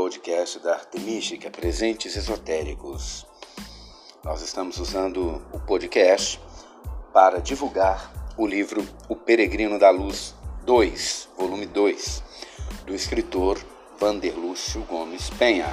podcast da Artemística é Presentes Esotéricos. Nós estamos usando o podcast para divulgar o livro O Peregrino da Luz 2, volume 2, do escritor Vanderlúcio Gomes Penha.